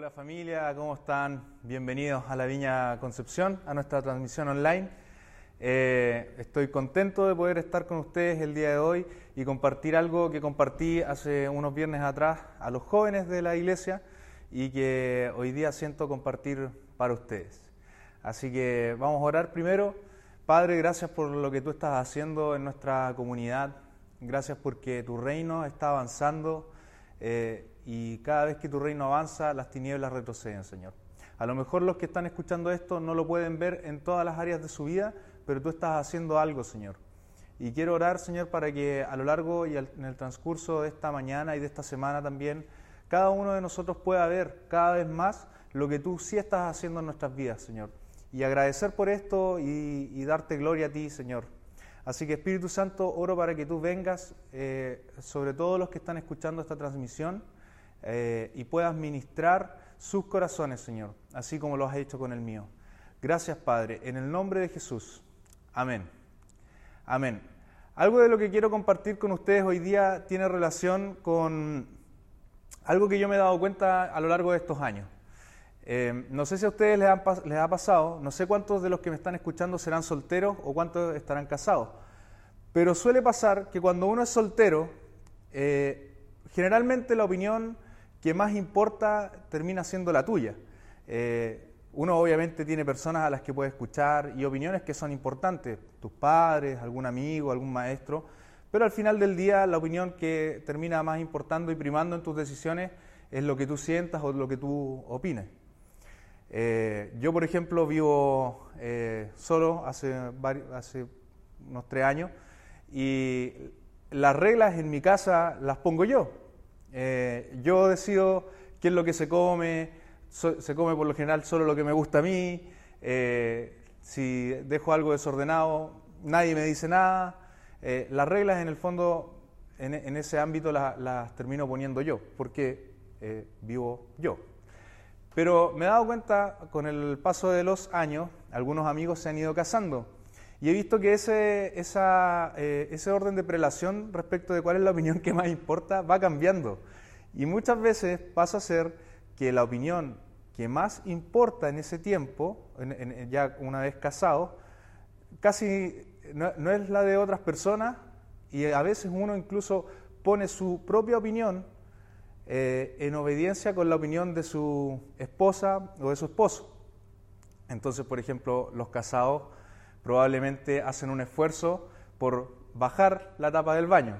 Hola familia, ¿cómo están? Bienvenidos a la Viña Concepción, a nuestra transmisión online. Eh, estoy contento de poder estar con ustedes el día de hoy y compartir algo que compartí hace unos viernes atrás a los jóvenes de la iglesia y que hoy día siento compartir para ustedes. Así que vamos a orar primero. Padre, gracias por lo que tú estás haciendo en nuestra comunidad. Gracias porque tu reino está avanzando. Eh, y cada vez que tu reino avanza, las tinieblas retroceden, Señor. A lo mejor los que están escuchando esto no lo pueden ver en todas las áreas de su vida, pero tú estás haciendo algo, Señor. Y quiero orar, Señor, para que a lo largo y en el transcurso de esta mañana y de esta semana también, cada uno de nosotros pueda ver cada vez más lo que tú sí estás haciendo en nuestras vidas, Señor. Y agradecer por esto y, darte gloria a ti, Señor. Así que Espíritu Santo, oro para que tú vengas eh, sobre todos los que están escuchando esta transmisión eh, y puedas ministrar sus corazones, Señor, así como lo has hecho con el mío. Gracias, Padre, en el nombre de Jesús. Amén. Amén. Algo de lo que quiero compartir con ustedes hoy día tiene relación con algo que yo me he dado cuenta a lo largo de estos años. Eh, no sé si a ustedes les, ha pasado, no sé cuántos de los que me están escuchando serán solteros o cuántos estarán casados, pero suele pasar que cuando uno es soltero, eh, generalmente la opinión que más importa termina siendo la tuya. Eh, uno obviamente tiene personas a las que puede escuchar y opiniones que son importantes, tus padres, algún amigo, algún maestro, pero al final del día la opinión que termina más importando y primando en tus decisiones es lo que tú sientas o lo que tú opines. Eh, yo, por ejemplo, vivo eh, solo hace, unos tres años y las reglas en mi casa las pongo yo. Eh, yo decido qué es lo que se come, se come por lo general solo lo que me gusta a mí, si dejo algo desordenado, nadie me dice nada. Las reglas en el fondo, en, ese ámbito las, termino poniendo yo, porque vivo yo. Pero me he dado cuenta con el paso de los años, algunos amigos se han ido casando. Y he visto que ese, esa, ese orden de prelación respecto de cuál es la opinión que más importa va cambiando. Y muchas veces pasa a ser que la opinión que más importa en ese tiempo, ya una vez casado, casi no, es la de otras personas y a veces uno incluso pone su propia opinión eh, en obediencia con la opinión de su esposa o de su esposo. Entonces, por ejemplo, los casados probablemente hacen un esfuerzo por bajar la tapa del baño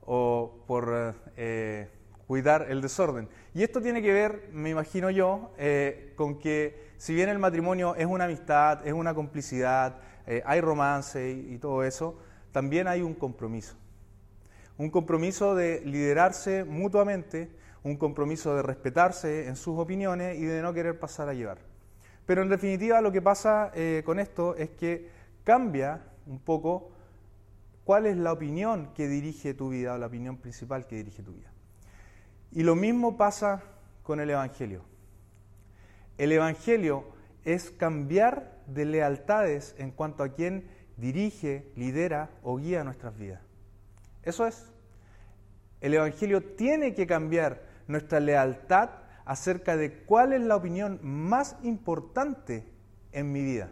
o por eh, cuidar el desorden. Y esto tiene que ver, me imagino yo, eh, con que si bien el matrimonio es una amistad, es una complicidad, hay romance y, todo eso, también hay un compromiso. Un compromiso de liderarse mutuamente, un compromiso de respetarse en sus opiniones y de no querer pasar a llevar. Pero en definitiva lo que pasa eh, con esto es que cambia un poco cuál es la opinión que dirige tu vida o la opinión principal que dirige tu vida. Y lo mismo pasa con el Evangelio. El Evangelio es cambiar de lealtades en cuanto a quien dirige, lidera o guía nuestras vidas. Eso es. El Evangelio tiene que cambiar nuestra lealtad acerca de cuál es la opinión más importante en mi vida.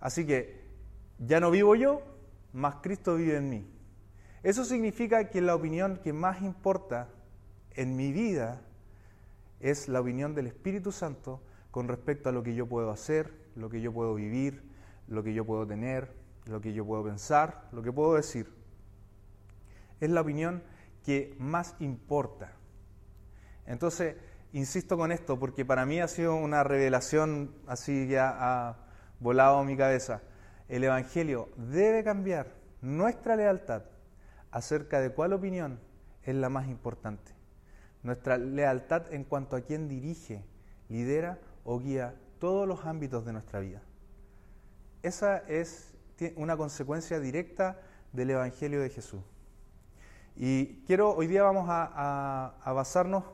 Así que ya no vivo yo, más Cristo vive en mí. Eso significa que la opinión que más importa en mi vida es la opinión del Espíritu Santo con respecto a lo que yo puedo hacer, lo que yo puedo vivir, lo que yo puedo tener, lo que yo puedo pensar, lo que puedo decir. Es la opinión que más importa. Entonces, insisto con esto porque para mí ha sido una revelación así ya ha volado mi cabeza. El Evangelio debe cambiar nuestra lealtad acerca de cuál opinión es la más importante. Nuestra lealtad en cuanto a quién dirige, lidera o guía todos los ámbitos de nuestra vida. Esa es una consecuencia directa del Evangelio de Jesús. Y quiero, hoy día vamos a, basarnos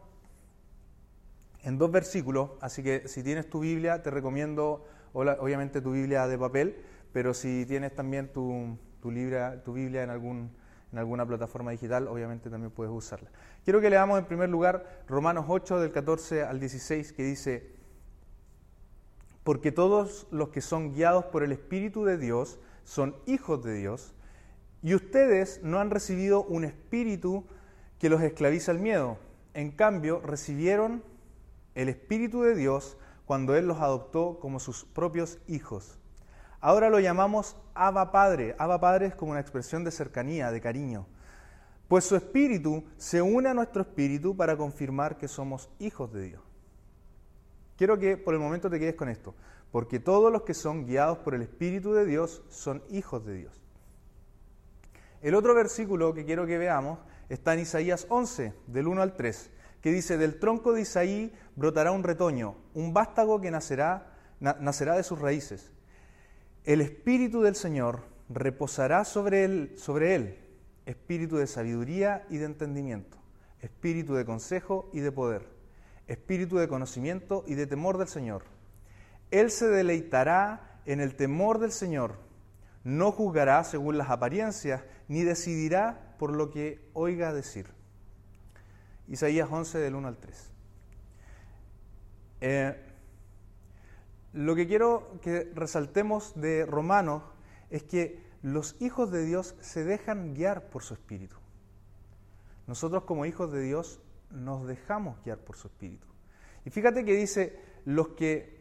en dos versículos, así que si tienes tu Biblia, te recomiendo, obviamente tu Biblia de papel, pero si tienes también tu, tu, tu Biblia en en alguna plataforma digital, obviamente también puedes usarla. Quiero que leamos en primer lugar Romanos 8 del 14 al 16 que dice, porque todos los que son guiados por el Espíritu de Dios son hijos de Dios, y ustedes no han recibido un espíritu que los esclaviza al miedo, en cambio recibieron el Espíritu de Dios cuando Él los adoptó como sus propios hijos. Ahora lo llamamos Abba Padre. Abba Padre es como una expresión de cercanía, de cariño. Pues su espíritu se une a nuestro espíritu para confirmar que somos hijos de Dios. Quiero que por el momento te quedes con esto, porque todos los que son guiados por el Espíritu de Dios son hijos de Dios. El otro versículo que quiero que veamos está en Isaías 11, del 1 al 3, que dice, del tronco de Isaí brotará un retoño, un vástago que nacerá, nacerá de sus raíces el Espíritu del Señor reposará sobre él, sobre él, espíritu de sabiduría y de entendimiento, espíritu de consejo y de poder, espíritu de conocimiento y de temor del Señor. Él se deleitará en el temor del Señor, no juzgará según las apariencias, ni decidirá por lo que oiga decir. Isaías 11 del 1 al 3. Lo que quiero que resaltemos de Romanos es que los hijos de Dios se dejan guiar por su espíritu. Nosotros como hijos de Dios nos dejamos guiar por su espíritu. Y fíjate que dice los que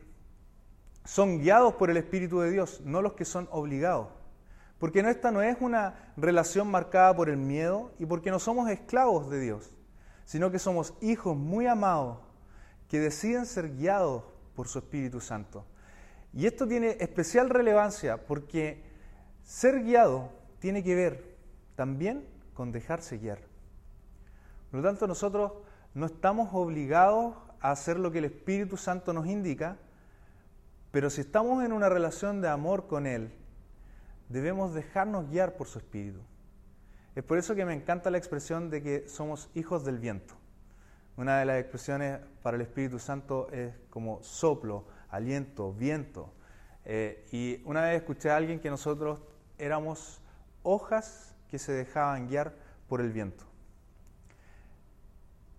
son guiados por el espíritu de Dios, no los que son obligados. Porque esta no es una relación marcada por el miedo y porque no somos esclavos de Dios, sino que somos hijos muy amados que deciden ser guiados por su Espíritu Santo. Y esto tiene especial relevancia porque ser guiado tiene que ver también con dejarse guiar. Por lo tanto, nosotros no estamos obligados a hacer lo que el Espíritu Santo nos indica, pero si estamos en una relación de amor con Él, debemos dejarnos guiar por su Espíritu. Es por eso que me encanta la expresión de que somos hijos del viento. Una de las expresiones para el Espíritu Santo es como soplo, aliento, viento. Eh, y una vez escuché a alguien que nosotros éramos hojas que se dejaban guiar por el viento.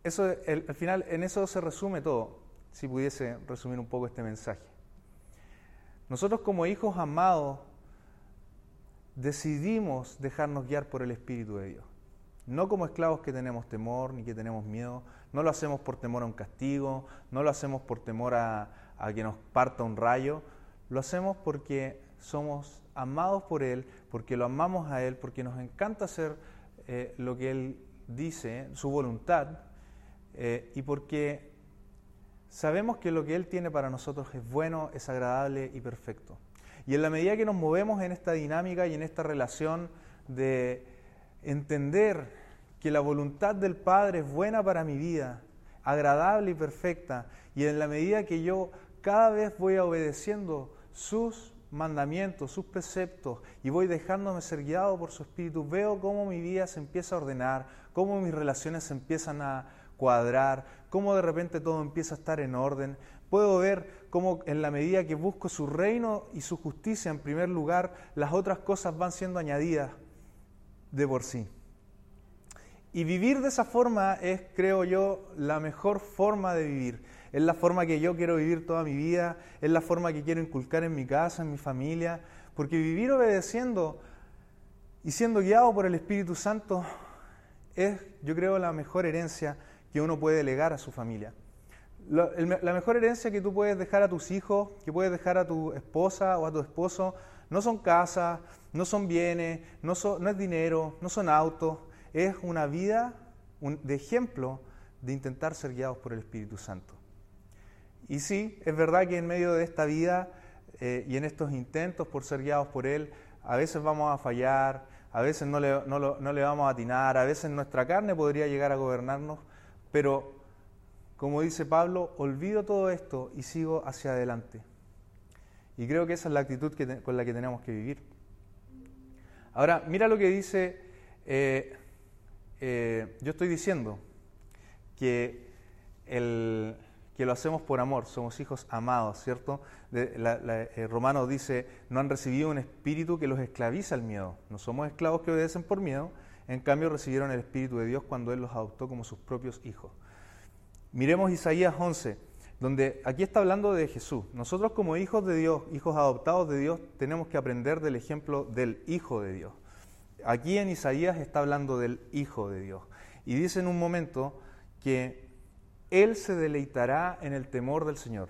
Eso, al final, en eso se resume todo, si pudiese resumir un poco este mensaje. Nosotros como hijos amados decidimos dejarnos guiar por el Espíritu de Dios. No como esclavos que tenemos temor ni que tenemos miedo, no lo hacemos por temor a un castigo, no lo hacemos por temor a, que nos parta un rayo, lo hacemos porque somos amados por Él, porque lo amamos a Él, porque nos encanta hacer eh, lo que Él dice, su voluntad, eh, y porque sabemos que lo que Él tiene para nosotros es bueno, es agradable y perfecto. Y en la medida que nos movemos en esta dinámica y en esta relación de entender que la voluntad del Padre es buena para mi vida, agradable y perfecta, y en la medida que yo cada vez voy obedeciendo sus mandamientos, sus preceptos, y voy dejándome ser guiado por su Espíritu, veo cómo mi vida se empieza a ordenar, cómo mis relaciones se empiezan a cuadrar, cómo de repente todo empieza a estar en orden. Puedo ver cómo en la medida que busco su reino y su justicia en primer lugar, las otras cosas van siendo añadidas de por sí. Y vivir de esa forma es, creo yo, la mejor forma de vivir. Es la forma que yo quiero vivir toda mi vida, es la forma que quiero inculcar en mi casa, en mi familia, porque vivir obedeciendo y siendo guiado por el Espíritu Santo es, yo creo, la mejor herencia que uno puede legar a su familia. La mejor herencia que tú puedes dejar a tus hijos, que puedes dejar a tu esposa o a tu esposo, no son casas, no son bienes, no, no es dinero, no son autos, es una vida de ejemplo de intentar ser guiados por el Espíritu Santo. Y sí, es verdad que en medio de esta vida eh, y en estos intentos por ser guiados por Él, a veces vamos a fallar, a veces no no le vamos a atinar, a veces nuestra carne podría llegar a gobernarnos, pero como dice Pablo, olvido todo esto y sigo hacia adelante. Y creo que esa es la actitud con la que tenemos que vivir. Ahora, mira lo que dice eh, eh, yo estoy diciendo que, el, que lo hacemos por amor, somos hijos amados, ¿cierto? De, eh, Romano dice, no han recibido un espíritu que los esclaviza al miedo, no somos esclavos que obedecen por miedo, En cambio recibieron el Espíritu de Dios cuando Él los adoptó como sus propios hijos. Miremos Isaías 11, donde aquí está hablando de Jesús. Nosotros como hijos de Dios, hijos adoptados de Dios, tenemos que aprender del ejemplo del Hijo de Dios. Aquí en Isaías está hablando del Hijo de Dios. Y dice en un momento que Él se deleitará en el temor del Señor.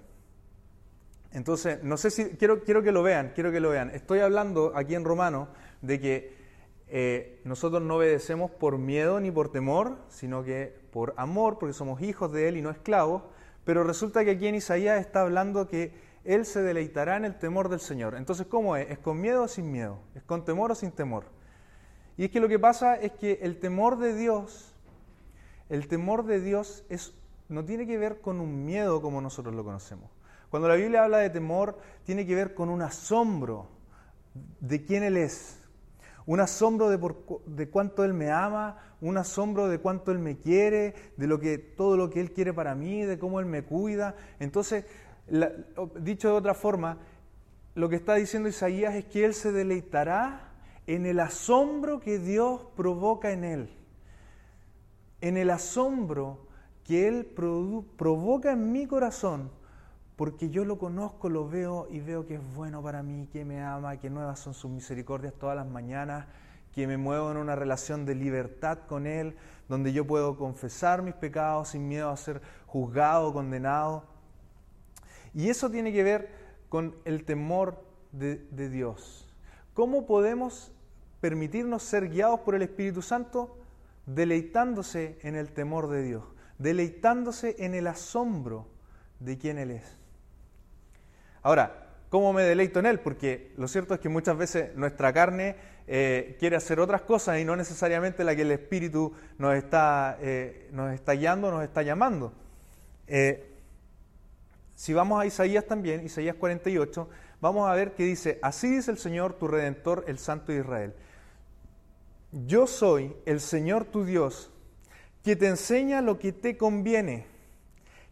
Entonces, no sé si, quiero, quiero que lo vean, quiero que lo vean. Estoy hablando aquí en Romano de que eh, nosotros no obedecemos por miedo ni por temor, sino que por amor, porque somos hijos de Él y no esclavos. Pero resulta que aquí en Isaías está hablando que Él se deleitará en el temor del Señor. Entonces, ¿cómo es? ¿Es con miedo o sin miedo? ¿Es con temor o sin temor? Y es que lo que pasa es que el temor de Dios, el temor de Dios es, no tiene que ver con un miedo como nosotros lo conocemos. Cuando la Biblia habla de temor, tiene que ver con un asombro de quién Él es, un asombro de, cuánto Él me ama, un asombro de cuánto Él me quiere, de lo que, todo lo que Él quiere para mí, de cómo Él me cuida. Entonces, dicho de otra forma, lo que está diciendo Isaías es que Él se deleitará en el asombro que Dios provoca en Él, en el asombro que Él provoca en mi corazón porque yo lo conozco, lo veo y veo que es bueno para mí, que me ama, que nuevas son sus misericordias todas las mañanas, que me muevo en una relación de libertad con Él, donde yo puedo confesar mis pecados sin miedo a ser juzgado condenado. Y eso tiene que ver con el temor de, de Dios. ¿Cómo podemos permitirnos ser guiados por el Espíritu Santo? Deleitándose en el temor de Dios, deleitándose en el asombro de quién Él es. Ahora, ¿cómo me deleito en Él? Porque lo cierto es que muchas veces nuestra carne eh, quiere hacer otras cosas y no necesariamente la que el Espíritu nos está, eh, nos está guiando, nos está llamando. Eh, si vamos a Isaías también, Isaías 48, vamos a ver que dice, así dice el Señor, tu Redentor, el Santo de Israel. Yo soy el Señor tu Dios, que te enseña lo que te conviene,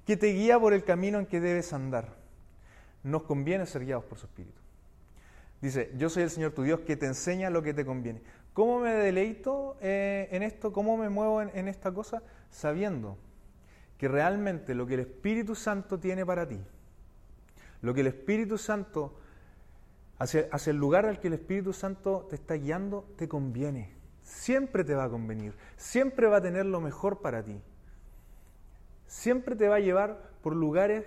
que te guía por el camino en que debes andar nos conviene ser guiados por su Espíritu. Dice, yo soy el Señor tu Dios que te enseña lo que te conviene. ¿Cómo me deleito eh, en esto? ¿Cómo me muevo en, esta cosa? Sabiendo que realmente lo que el Espíritu Santo tiene para ti, lo que el Espíritu Santo, hacia, hacia el lugar al que el Espíritu Santo te está guiando, te conviene. Siempre te va a convenir, siempre va a tener lo mejor para ti. Siempre te va a llevar por lugares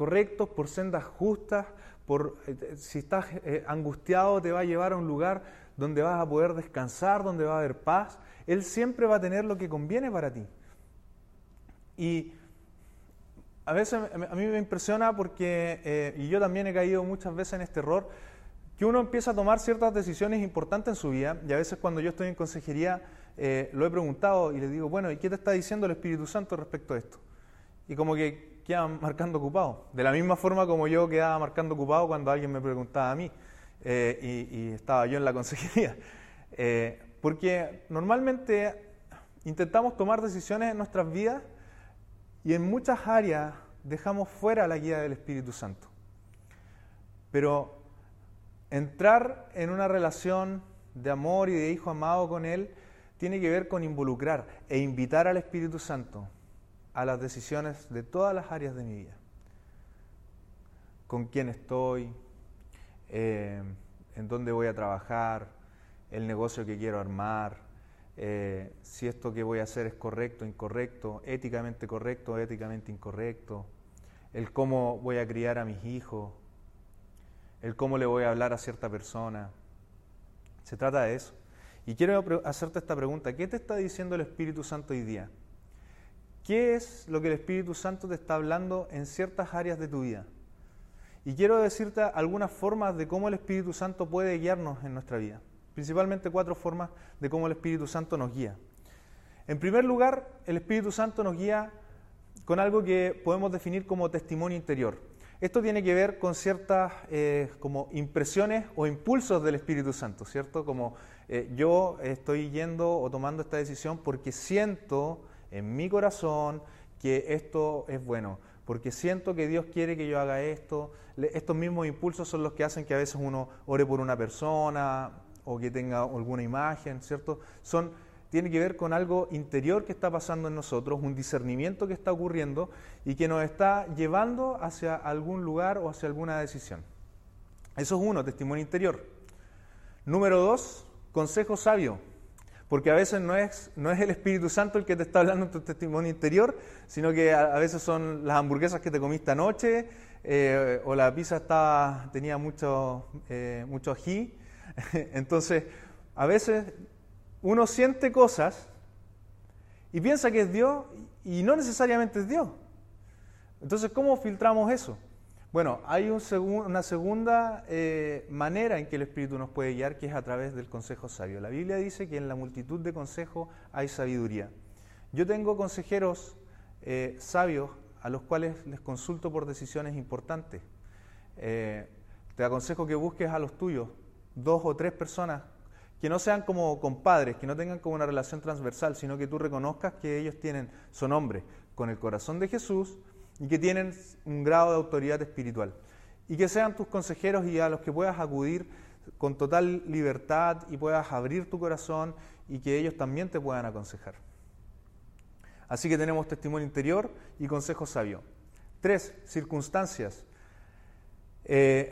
correctos, por sendas justas, por, eh, si estás eh, angustiado te va a llevar a un lugar donde vas a poder descansar, donde va a haber paz. Él siempre va a tener lo que conviene para ti. Y a veces a mí me impresiona porque, eh, y yo también he caído muchas veces en este error, que uno empieza a tomar ciertas decisiones importantes en su vida, y a veces cuando yo estoy en consejería lo he preguntado y le digo, bueno, ¿y qué te está diciendo el Espíritu Santo respecto a esto? Y como que quedaban marcando ocupado. De la misma forma como yo quedaba marcando ocupado cuando alguien me preguntaba a mí eh, y, estaba yo en la consejería. Eh, porque normalmente intentamos tomar decisiones en nuestras vidas y en muchas áreas dejamos fuera la guía del Espíritu Santo. Pero entrar en una relación de amor y de hijo amado con Él tiene que ver con involucrar e invitar al Espíritu Santo a las decisiones de todas las áreas de mi vida. Con quién estoy, eh, en dónde voy a trabajar, el negocio que quiero armar, eh, si esto que voy a hacer es correcto, incorrecto, éticamente correcto, éticamente incorrecto, el cómo voy a criar a mis hijos, el cómo le voy a hablar a cierta persona. Se trata de eso. Y quiero hacerte esta pregunta, ¿qué te está diciendo el Espíritu Santo hoy día? ¿Qué es lo que el Espíritu Santo te está hablando en ciertas áreas de tu vida? Y quiero decirte algunas formas de cómo el Espíritu Santo puede guiarnos en nuestra vida. Principalmente cuatro formas de cómo el Espíritu Santo nos guía. En primer lugar, el Espíritu Santo nos guía con algo que podemos definir como testimonio interior. Esto tiene que ver con ciertas eh, como impresiones o impulsos del Espíritu Santo, ¿cierto? Como eh, yo estoy yendo o tomando esta decisión porque siento en mi corazón que esto es bueno, porque siento que Dios quiere que yo haga esto. Estos mismos impulsos son los que hacen que a veces uno ore por una persona o que tenga alguna imagen, ¿cierto? Son tiene que ver con algo interior que está pasando en nosotros, un discernimiento que está ocurriendo y que nos está llevando hacia algún lugar o hacia alguna decisión. Eso es uno, testimonio interior. Número dos, consejo sabio. Porque a veces no es, no es el Espíritu Santo el que te está hablando en tu testimonio interior, sino que a, veces son las hamburguesas que te comiste anoche, eh, o la pizza estaba, tenía mucho, eh, mucho ají. Entonces, a veces uno siente cosas y piensa que es Dios y no necesariamente es Dios. Entonces, ¿cómo filtramos eso? Bueno, hay una segunda eh, manera en que el Espíritu nos puede guiar, que es a través del consejo sabio. La Biblia dice que en la multitud de consejos hay sabiduría. Yo tengo consejeros eh, sabios a los cuales les consulto por decisiones importantes. Eh, te aconsejo que busques a los tuyos, dos o tres personas que no sean como compadres, que no tengan como una relación transversal, sino que tú reconozcas que ellos tienen, son hombres con el corazón de Jesús y que tienen un grado de autoridad espiritual. Y que sean tus consejeros y a los que puedas acudir con total libertad y puedas abrir tu corazón y que ellos también te puedan aconsejar. Así que tenemos testimonio interior y consejo sabio. Tres, circunstancias. Eh,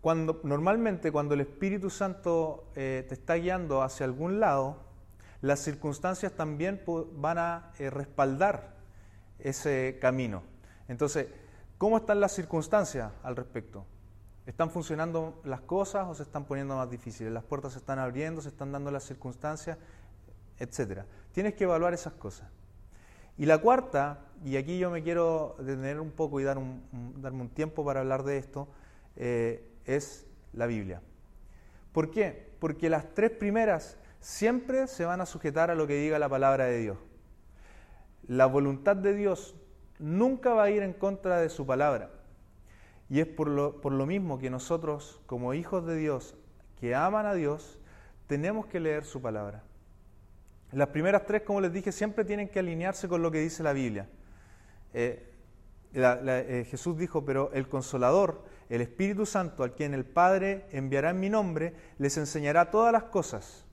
cuando, normalmente cuando el Espíritu Santo eh, te está guiando hacia algún lado, las circunstancias también van a eh, respaldar ese camino. Entonces, ¿cómo están las circunstancias al respecto? ¿Están funcionando las cosas o se están poniendo más difíciles? ¿Las puertas se están abriendo, se están dando las circunstancias, etcétera? Tienes que evaluar esas cosas. Y la cuarta, y aquí yo me quiero detener un poco y dar darme un tiempo para hablar de esto, eh, es la Biblia. ¿Por qué? Porque las tres primeras siempre se van a sujetar a lo que diga la palabra de Dios. La voluntad de Dios nunca va a ir en contra de su palabra. Y es por lo, por lo mismo que nosotros, como hijos de Dios, que aman a Dios, tenemos que leer su palabra. Las primeras tres, como les dije, siempre tienen que alinearse con lo que dice la Biblia. Eh, eh, Jesús dijo, pero el consolador, el Espíritu Santo, al quien el Padre enviará en mi nombre, les enseñará todas las cosas.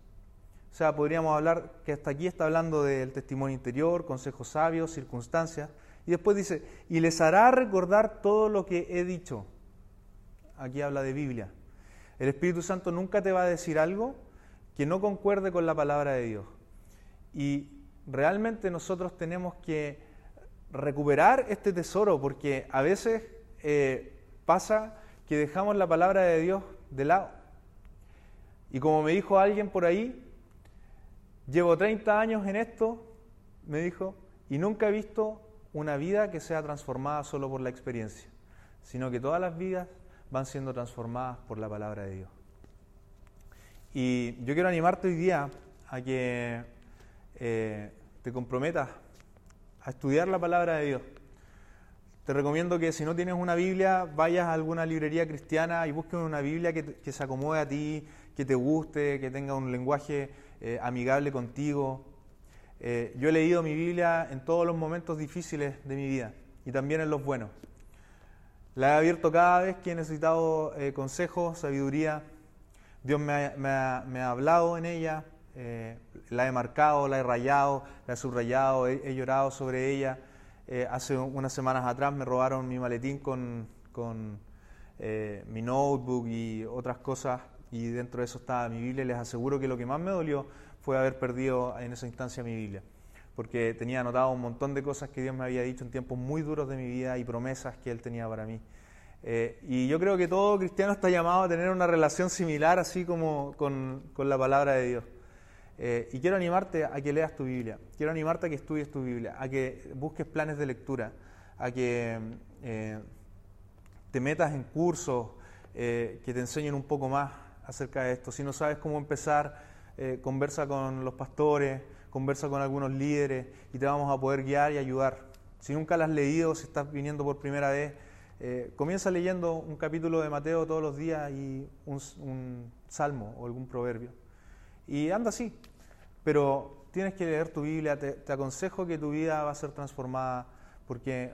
O sea, podríamos hablar que hasta aquí está hablando del testimonio interior, consejos sabios, circunstancias. Y después dice, y les hará recordar todo lo que he dicho. Aquí habla de Biblia. El Espíritu Santo nunca te va a decir algo que no concuerde con la palabra de Dios. Y realmente nosotros tenemos que recuperar este tesoro porque a veces eh, pasa que dejamos la palabra de Dios de lado. Y como me dijo alguien por ahí, llevo 30 años en esto, me dijo, y nunca he visto una vida que sea transformada solo por la experiencia, sino que todas las vidas van siendo transformadas por la palabra de Dios. Y yo quiero animarte hoy día a que eh, te comprometas a estudiar la palabra de Dios. Te recomiendo que si no tienes una Biblia, vayas a alguna librería cristiana y busques una Biblia que, se acomode a ti, que te guste, que tenga un lenguaje eh, amigable contigo. Eh, yo he leído mi Biblia en todos los momentos difíciles de mi vida y también en los buenos. La he abierto cada vez que he necesitado eh, consejos, sabiduría. Dios me ha, hablado en ella, la he marcado, la he rayado, la he subrayado, he llorado sobre ella. Eh, hace unas semanas atrás me robaron mi maletín con, eh, mi notebook y otras cosas y dentro de eso estaba mi Biblia les aseguro que lo que más me dolió fue haber perdido en esa instancia mi Biblia, porque tenía anotado un montón de cosas que Dios me había dicho en tiempos muy duros de mi vida y promesas que Él tenía para mí. Eh, y yo creo que todo cristiano está llamado a tener una relación similar así como con la palabra de Dios. Eh, y quiero animarte a que leas tu Biblia, quiero animarte a que estudies tu Biblia, a que busques planes de lectura, a que eh, te metas en cursos que te enseñen un poco más acerca de esto. Si no sabes cómo empezar, conversa con los pastores, conversa con algunos líderes y te vamos a poder guiar y ayudar. Si nunca la has leído, si estás viniendo por primera vez, comienza leyendo un capítulo de Mateo todos los días y un salmo o algún proverbio. Y anda así. Pero tienes que leer tu Biblia, te, aconsejo que tu vida va a ser transformada, porque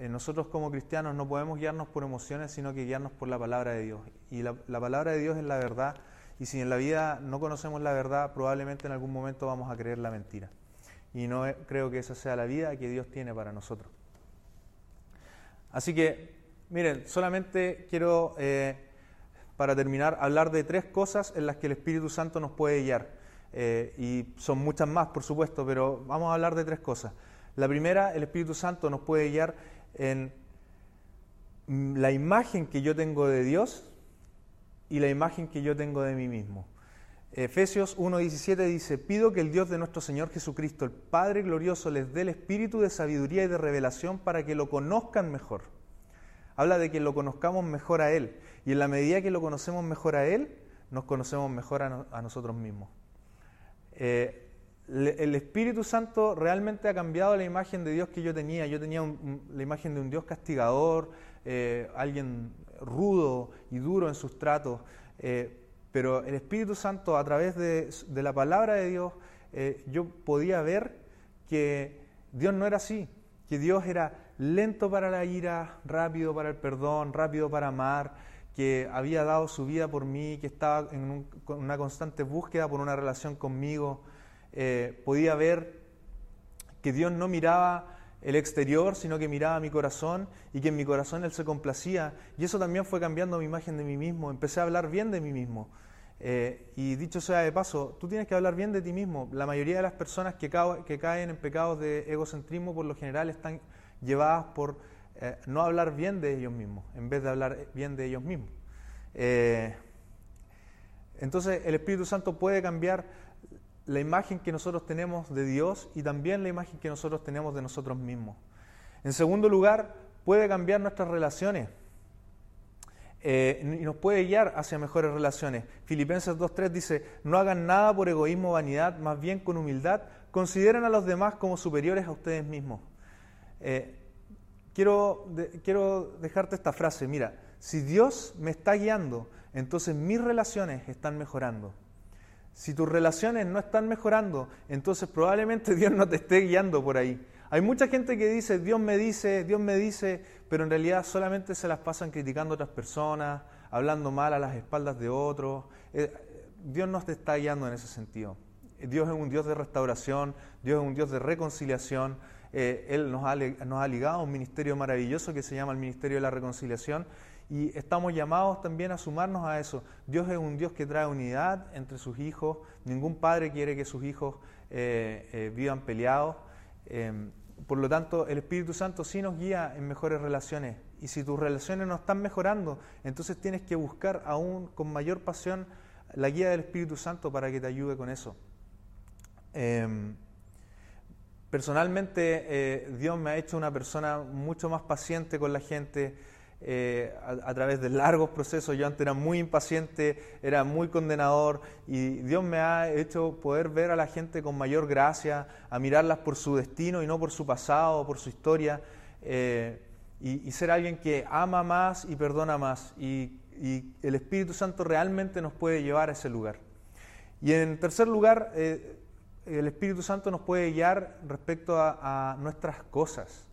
eh, nosotros como cristianos no podemos guiarnos por emociones, sino que guiarnos por la palabra de Dios. Y la, palabra de Dios es la verdad. Y si en la vida no conocemos la verdad, probablemente en algún momento vamos a creer la mentira. Y no creo que esa sea la vida que Dios tiene para nosotros. Así que, miren, solamente quiero, eh, para terminar, hablar de tres cosas en las que el Espíritu Santo nos puede guiar. Eh, y son muchas más, por supuesto, pero vamos a hablar de tres cosas. La primera, el Espíritu Santo nos puede guiar en la imagen que yo tengo de Dios y la imagen que yo tengo de mí mismo. Efesios 1.17 dice, pido que el Dios de nuestro Señor Jesucristo, el Padre glorioso, les dé el espíritu de sabiduría y de revelación para que lo conozcan mejor. Habla de que lo conozcamos mejor a Él. Y en la medida que lo conocemos mejor a Él, nos conocemos mejor a, nosotros mismos. Eh, el Espíritu Santo realmente ha cambiado la imagen de Dios que yo tenía. Yo tenía la imagen de un Dios castigador, eh, alguien rudo y duro en sus tratos. Eh, pero el Espíritu Santo, a través de, la palabra de Dios, eh, yo podía ver que Dios no era así, que Dios era lento para la ira, rápido para el perdón, rápido para amar, que había dado su vida por mí, que estaba en una constante búsqueda por una relación conmigo. Eh, podía ver que Dios no miraba el exterior, sino que miraba mi corazón y que en mi corazón Él se complacía. Y eso también fue cambiando mi imagen de mí mismo. Empecé a hablar bien de mí mismo. Eh, y dicho sea de paso, tú tienes que hablar bien de ti mismo. La mayoría de las personas que, caen en pecados de egocentrismo por lo general están llevadas por eh, no hablar bien de ellos mismos, en vez de hablar bien de ellos mismos. Entonces el Espíritu Santo puede cambiar la imagen que nosotros tenemos de Dios y también la imagen que nosotros tenemos de nosotros mismos. En segundo lugar, puede cambiar nuestras relaciones eh, y nos puede guiar hacia mejores relaciones. Filipenses 2.3 dice, no hagan nada por egoísmo o vanidad, más bien con humildad, consideren a los demás como superiores a ustedes mismos. Eh, quiero, quiero dejarte esta frase, mira, si Dios me está guiando, entonces mis relaciones están mejorando. Si tus relaciones no están mejorando, entonces probablemente Dios no te esté guiando por ahí. Hay mucha gente que dice, Dios me dice, Dios me dice, pero en realidad solamente se las pasan criticando a otras personas, hablando mal a las espaldas de otros. Eh, Dios no te está guiando en ese sentido. Dios es un Dios de restauración, Dios es un Dios de reconciliación. Eh, él nos ha, nos ha ligado a un ministerio maravilloso que se llama el Ministerio de la Reconciliación y estamos llamados también a sumarnos a eso. Dios es un Dios que trae unidad entre sus hijos. Ningún padre quiere que sus hijos eh, eh, vivan peleados. Em, por lo tanto, el Espíritu Santo sí nos guía en mejores relaciones. Y si tus relaciones no están mejorando, entonces tienes que buscar aún con mayor pasión la guía del Espíritu Santo para que te ayude con eso. Em, personalmente, eh, Dios me ha hecho una persona mucho más paciente con la gente eh, a, través de largos procesos. Yo antes era muy impaciente, era muy condenador y Dios me ha hecho poder ver a la gente con mayor gracia, a mirarlas por su destino y no por su pasado, por su historia, eh, y, ser alguien que ama más y perdona más. Y, el Espíritu Santo realmente nos puede llevar a ese lugar. Y en tercer lugar, eh, el Espíritu Santo nos puede guiar respecto a, nuestras cosas.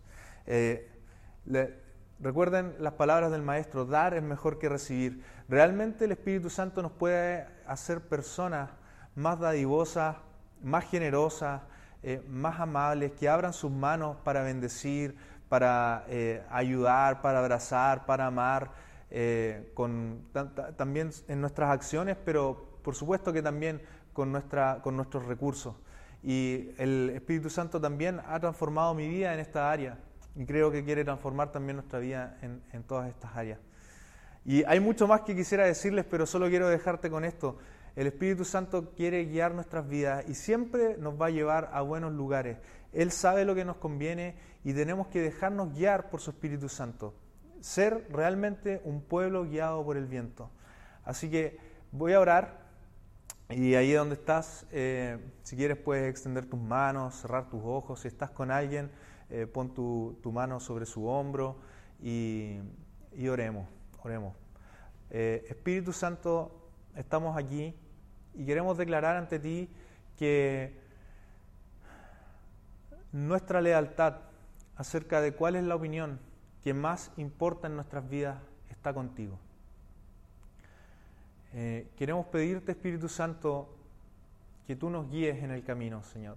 Recuerden las palabras del Maestro, dar es mejor que recibir. Realmente el Espíritu Santo nos puede hacer personas más dadivosas, más generosas, eh, más amables, que abran sus manos para bendecir, para eh, ayudar, para abrazar, para amar, eh, con, también en nuestras acciones, pero por supuesto que también con, nuestra, con nuestros recursos. Y el Espíritu Santo también ha transformado mi vida en esta área. Y creo que quiere transformar también nuestra vida en, todas estas áreas. Y hay mucho más que quisiera decirles, pero solo quiero dejarte con esto. El Espíritu Santo quiere guiar nuestras vidas y siempre nos va a llevar a buenos lugares. Él sabe lo que nos conviene y tenemos que dejarnos guiar por su Espíritu Santo. Ser realmente un pueblo guiado por el viento. Así que voy a orar y ahí donde estás, eh, si quieres puedes extender tus manos, cerrar tus ojos. Si estás con alguien, eh, pon tu, mano sobre su hombro y, oremos, oremos. Eh, Espíritu Santo, estamos aquí y queremos declarar ante ti que nuestra lealtad acerca de cuál es la opinión que más importa en nuestras vidas está contigo. Eh, queremos pedirte, Espíritu Santo, que tú nos guíes en el camino, Señor,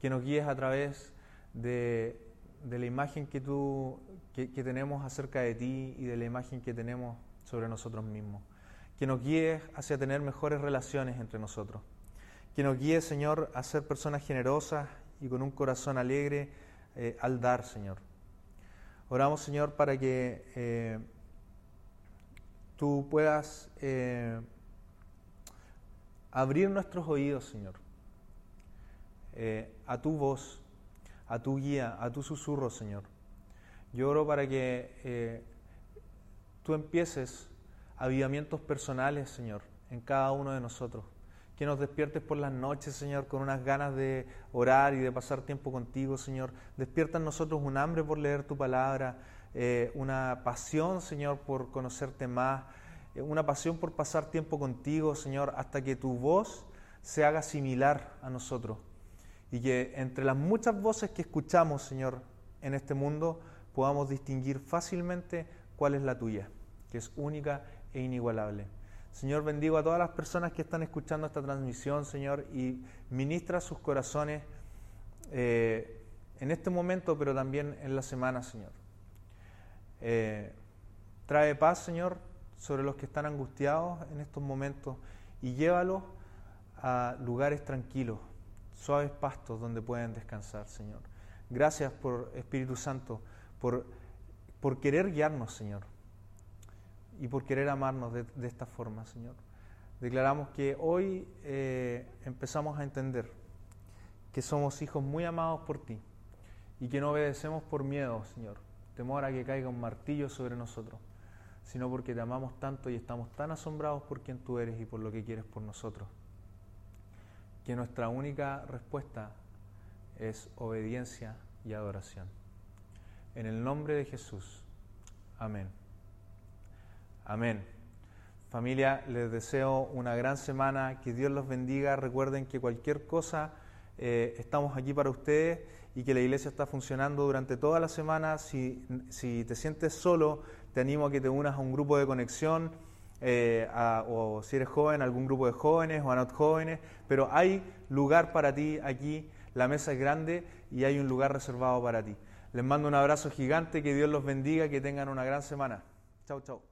que nos guíes a través de, la imagen que tú que, que tenemos acerca de ti y de la imagen que tenemos sobre nosotros mismos, que nos guíes hacia tener mejores relaciones entre nosotros, que nos guíes, Señor, a ser personas generosas y con un corazón alegre eh, al dar, Señor. Oramos, Señor, para que eh, tú puedas eh, abrir nuestros oídos, Señor, a tu voz, a tu guía, a tu susurro, Señor. Yo oro para que tú empieces avivamientos personales, Señor, en cada uno de nosotros que nos despiertes por las noches, Señor, con unas ganas de orar y de pasar tiempo contigo, Señor. Despierta en nosotros un hambre por leer tu palabra, eh, una pasión, Señor, por conocerte más, eh, una pasión por pasar tiempo contigo, Señor, hasta que tu voz se haga similar a nosotros. Y que entre las muchas voces que escuchamos, Señor, en este mundo, podamos distinguir fácilmente cuál es la tuya, que es única e inigualable. Señor, bendigo a todas las personas que están escuchando esta transmisión, Señor, y ministra sus corazones eh, en este momento, pero también en la semana, Señor. Eh, trae paz, Señor, sobre los que están angustiados en estos momentos y llévalos a lugares tranquilos, suaves pastos donde pueden descansar, Señor. Gracias por Espíritu Santo, por, por querer guiarnos, Señor y por querer amarnos de, esta forma, Señor. Declaramos que hoy eh, empezamos a entender que somos hijos muy amados por ti y que no obedecemos por miedo, Señor, temor a que caiga un martillo sobre nosotros, sino porque te amamos tanto y estamos tan asombrados por quien tú eres y por lo que quieres por nosotros, que nuestra única respuesta es obediencia y adoración. En el nombre de Jesús. Amén. Amén. Familia, les deseo una gran semana, que Dios los bendiga. Recuerden que cualquier cosa eh, estamos aquí para ustedes y que la iglesia está funcionando durante toda la semana. Si, te sientes solo, te animo a que te unas a un grupo de conexión. Eh, o si eres joven, algún grupo de jóvenes o a jóvenes, pero hay lugar para ti aquí, la mesa es grande y hay un lugar reservado para ti. Les mando un abrazo gigante, que Dios los bendiga, que tengan una gran semana. Chau, chau.